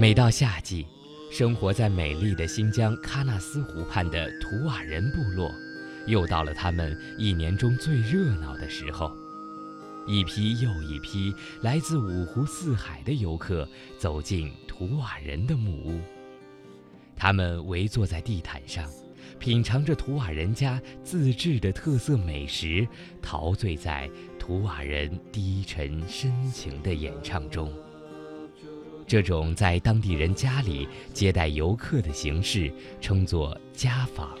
每到夏季，生活在美丽的新疆喀纳斯湖畔的图瓦人部落，又到了他们一年中最热闹的时候。一批又一批来自五湖四海的游客走进图瓦人的木屋，他们围坐在地毯上，品尝着图瓦人家自制的特色美食，陶醉在图瓦人低沉深情的演唱中。这种在当地人家里接待游客的形式称作家访。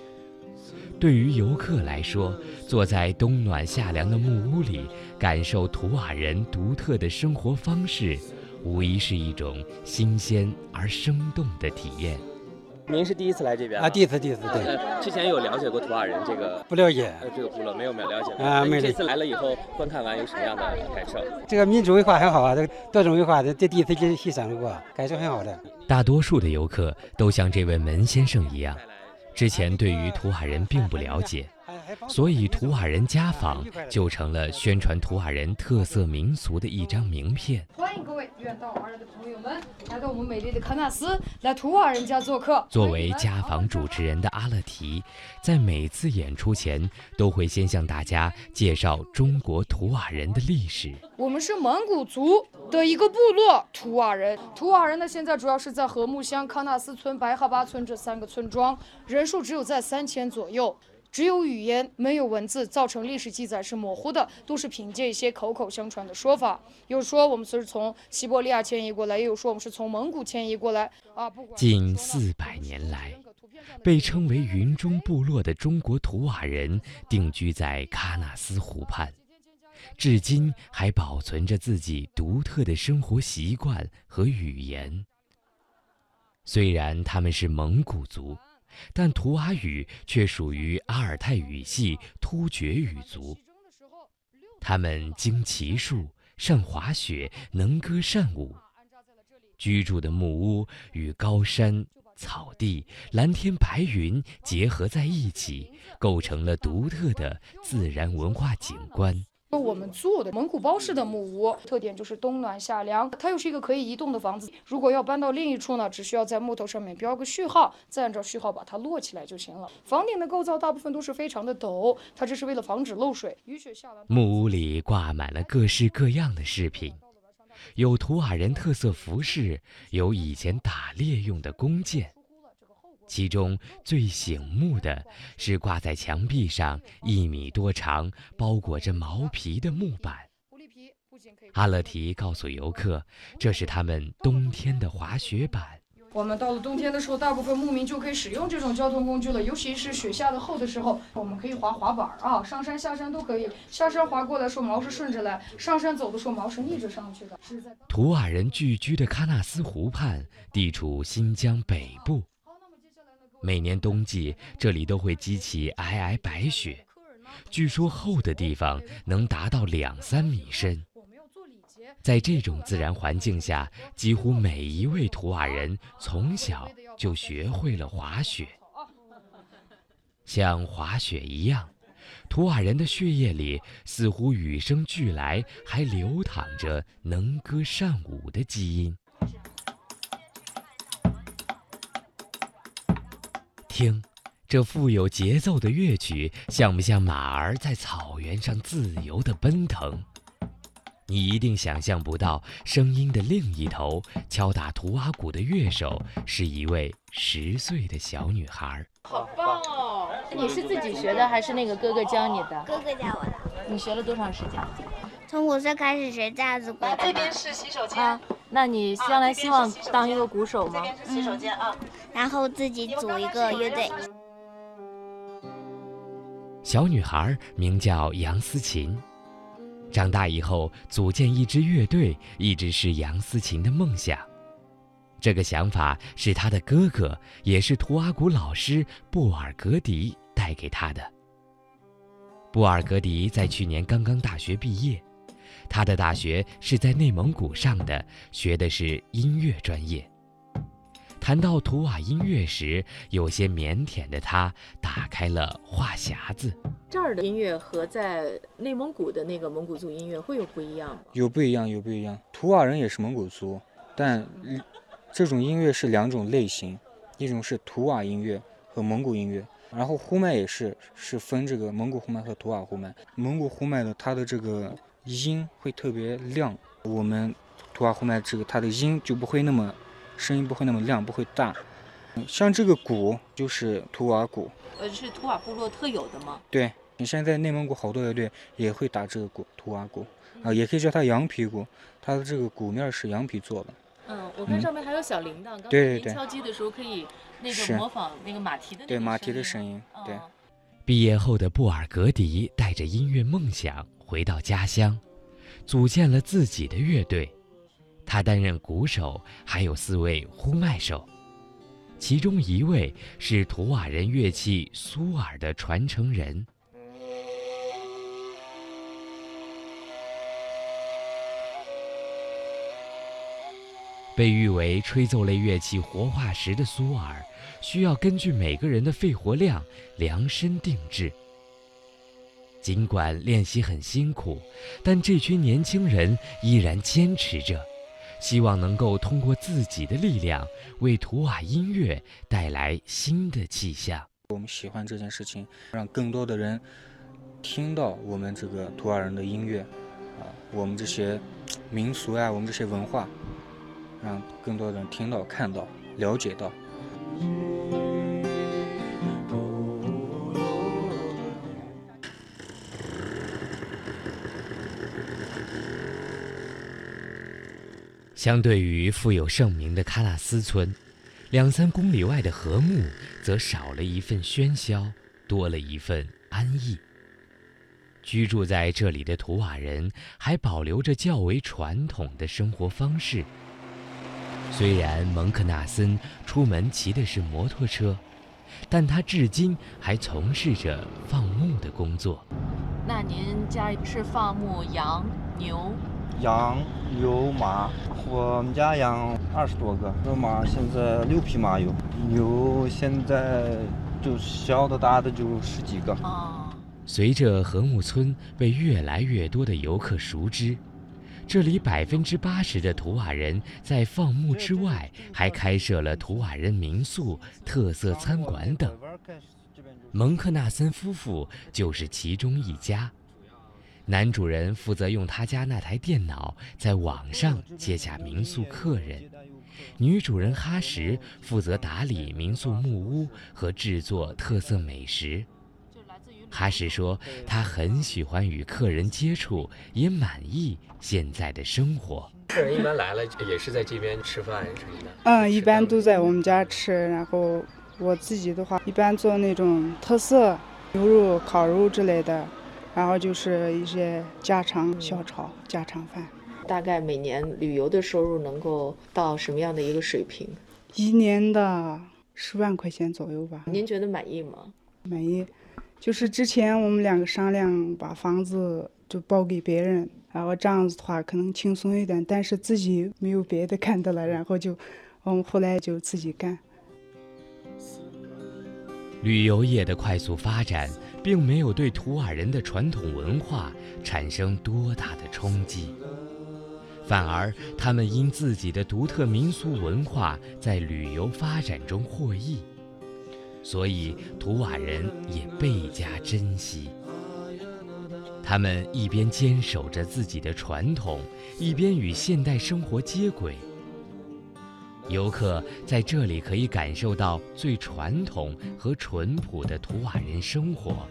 对于游客来说，坐在冬暖夏凉的木屋里，感受图瓦人独特的生活方式，无疑是一种新鲜而生动的体验。您是第一次来这边啊？第一次，第一次，对。呃，之前有了解过图瓦人这个？不了解。呃，这个部落没有没有了解过。啊，没这次来了以后，观看完有什么样的感受？这个民族文化很好啊，这个多种文化，这第一次去欣赏过，感受很好的。大多数的游客都像这位门先生一样，之前对于图瓦人并不了解。所以，图瓦人家访就成了宣传图瓦人特色民俗的一张名片。欢迎各位远道而来的朋友们来到我们美丽的喀纳斯，来图瓦人家做客。作为家访主持人的阿勒提，在每次演出前都会先向大家介绍中国图瓦人的历史。我们是蒙古族的一个部落，图瓦人。图瓦人呢，现在主要是在禾木乡、喀纳斯村、白哈巴村这三个村庄，人数只有在三千左右。只有语言没有文字，造成历史记载是模糊的，都是凭借一些口口相传的说法。有说我们是从西伯利亚迁移过来，也有说我们是从蒙古迁移过来。啊，不近四百年来，被称为云中部落的中国图瓦人定居在喀纳斯湖畔，至今还保存着自己独特的生活习惯和语言。虽然他们是蒙古族。但图瓦语却属于阿尔泰语系突厥语族。他们精骑术，善滑雪，能歌善舞。居住的木屋与高山、草地、蓝天白云结合在一起，构成了独特的自然文化景观。我们做的蒙古包式的木屋，特点就是冬暖夏凉。它又是一个可以移动的房子。如果要搬到另一处呢，只需要在木头上面标个序号，再按照序号把它摞起来就行了。房顶的构造大部分都是非常的陡，它这是为了防止漏水。雨雪下完，木屋里挂满了各式各样的饰品，有图瓦人特色服饰，有以前打猎用的弓箭。其中最醒目的是挂在墙壁上一米多长、包裹着毛皮的木板。阿勒提告诉游客，这是他们冬天的滑雪板。我们到了冬天的时候，大部分牧民就可以使用这种交通工具了，尤其是雪下的厚的时候，我们可以滑滑板啊，上山下山都可以。下山滑过来时候毛是顺着来，上山走的时候毛是逆着上去的。图瓦人聚居的喀纳斯湖畔，地处新疆北部。每年冬季，这里都会积起皑皑白雪，据说厚的地方能达到两三米深。在这种自然环境下，几乎每一位图瓦人从小就学会了滑雪。像滑雪一样，图瓦人的血液里似乎与生俱来，还流淌着能歌善舞的基因。听，这富有节奏的乐曲，像不像马儿在草原上自由地奔腾？你一定想象不到，声音的另一头，敲打图瓦鼓的乐手是一位十岁的小女孩。好棒哦！你是自己学的，还是那个哥哥教你的？哥哥教我的。你学了多长时间？从五岁开始学架子鼓。这边是洗手间。那你将来希望当一个鼓手吗？洗手间啊。然后自己组一个乐队。小女孩名叫杨思琴，长大以后组建一支乐队，一直是杨思琴的梦想。这个想法是她的哥哥，也是图阿古老师布尔格迪带给她的。布尔格迪在去年刚刚大学毕业。他的大学是在内蒙古上的，学的是音乐专业。谈到图瓦音乐时，有些腼腆的他打开了话匣子。这儿的音乐和在内蒙古的那个蒙古族音乐会有不一样吗？有不一样，有不一样。图瓦人也是蒙古族，但这种音乐是两种类型，一种是图瓦音乐和蒙古音乐。然后呼麦也是是分这个蒙古呼麦和图瓦呼麦。蒙古呼麦的它的这个音会特别亮，我们图瓦呼麦这个它的音就不会那么声音不会那么亮，不会大。像这个鼓就是图瓦鼓，呃，是图瓦部落特有的吗？对你现在内蒙古好多乐队也会打这个鼓，图瓦鼓。啊，也可以叫它羊皮鼓，它的这个鼓面是羊皮做的。嗯，我看上面还有小铃铛，刚才您对对对。敲击的时候可以那是。个模仿那个马蹄的那个对马蹄的声声音，对。嗯。毕业后的布尔格迪带着音乐梦想回到家乡，组建了自己的乐队。他担任鼓手，还有四位呼麦手，其中一位是图瓦人乐器苏尔的传承人。被誉为吹奏类乐器活化石的苏尔，需要根据每个人的肺活量量身定制。尽管练习很辛苦，但这群年轻人依然坚持着，希望能够通过自己的力量，为图瓦音乐带来新的气象。我们喜欢这件事情，让更多的人听到我们这个图瓦人的音乐，啊，我们这些民俗呀、我们这些文化，让更多的人听到、看到、了解到。相对于富有盛名的喀纳斯村，两三公里外的和睦则少了一份喧嚣，多了一份安逸。居住在这里的图瓦人还保留着较为传统的生活方式。虽然蒙克纳森出门骑的是摩托车，但他至今还从事着放牧的工作。那您家是放牧羊、牛？羊、牛、马，我们家养二十多个，那马现在六匹马有，牛现在就小的大的就十几个。哦，随着和睦村被越来越多的游客熟知，这里百分之八十的图瓦人在放牧之外，还开设了图瓦人民宿、特色餐馆等。蒙克纳森夫妇就是其中一家。男主人负责用他家那台电脑在网上接洽民宿客人，女主人哈什负责打理民宿木屋和制作特色美食。哈什说，他很喜欢与客人接触，也满意现在的生活。客人一般来了也是在这边吃饭什么的。嗯，一般都在我们家吃，然后我自己的话，一般做那种特色牛肉、烤肉之类的，然后就是一些家常小炒、家常饭。大概每年旅游的收入能够到什么样的一个水平？一年的十万块钱左右吧。您觉得满意吗？满意，就是之前我们两个商量把房子就包给别人，然后这样子的话可能轻松一点，但是自己没有别的干的了，然后就我们后来就自己干。旅游业的快速发展，并没有对图瓦人的传统文化产生多大的冲击，反而他们因自己的独特民俗文化在旅游发展中获益，所以图瓦人也倍加珍惜。他们一边坚守着自己的传统，一边与现代生活接轨。游客在这里可以感受到最传统和淳朴的图瓦人生活，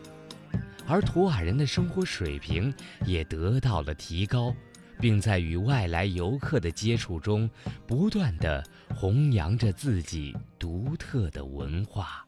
而图瓦人的生活水平也得到了提高，并在与外来游客的接触中，不断地弘扬着自己独特的文化。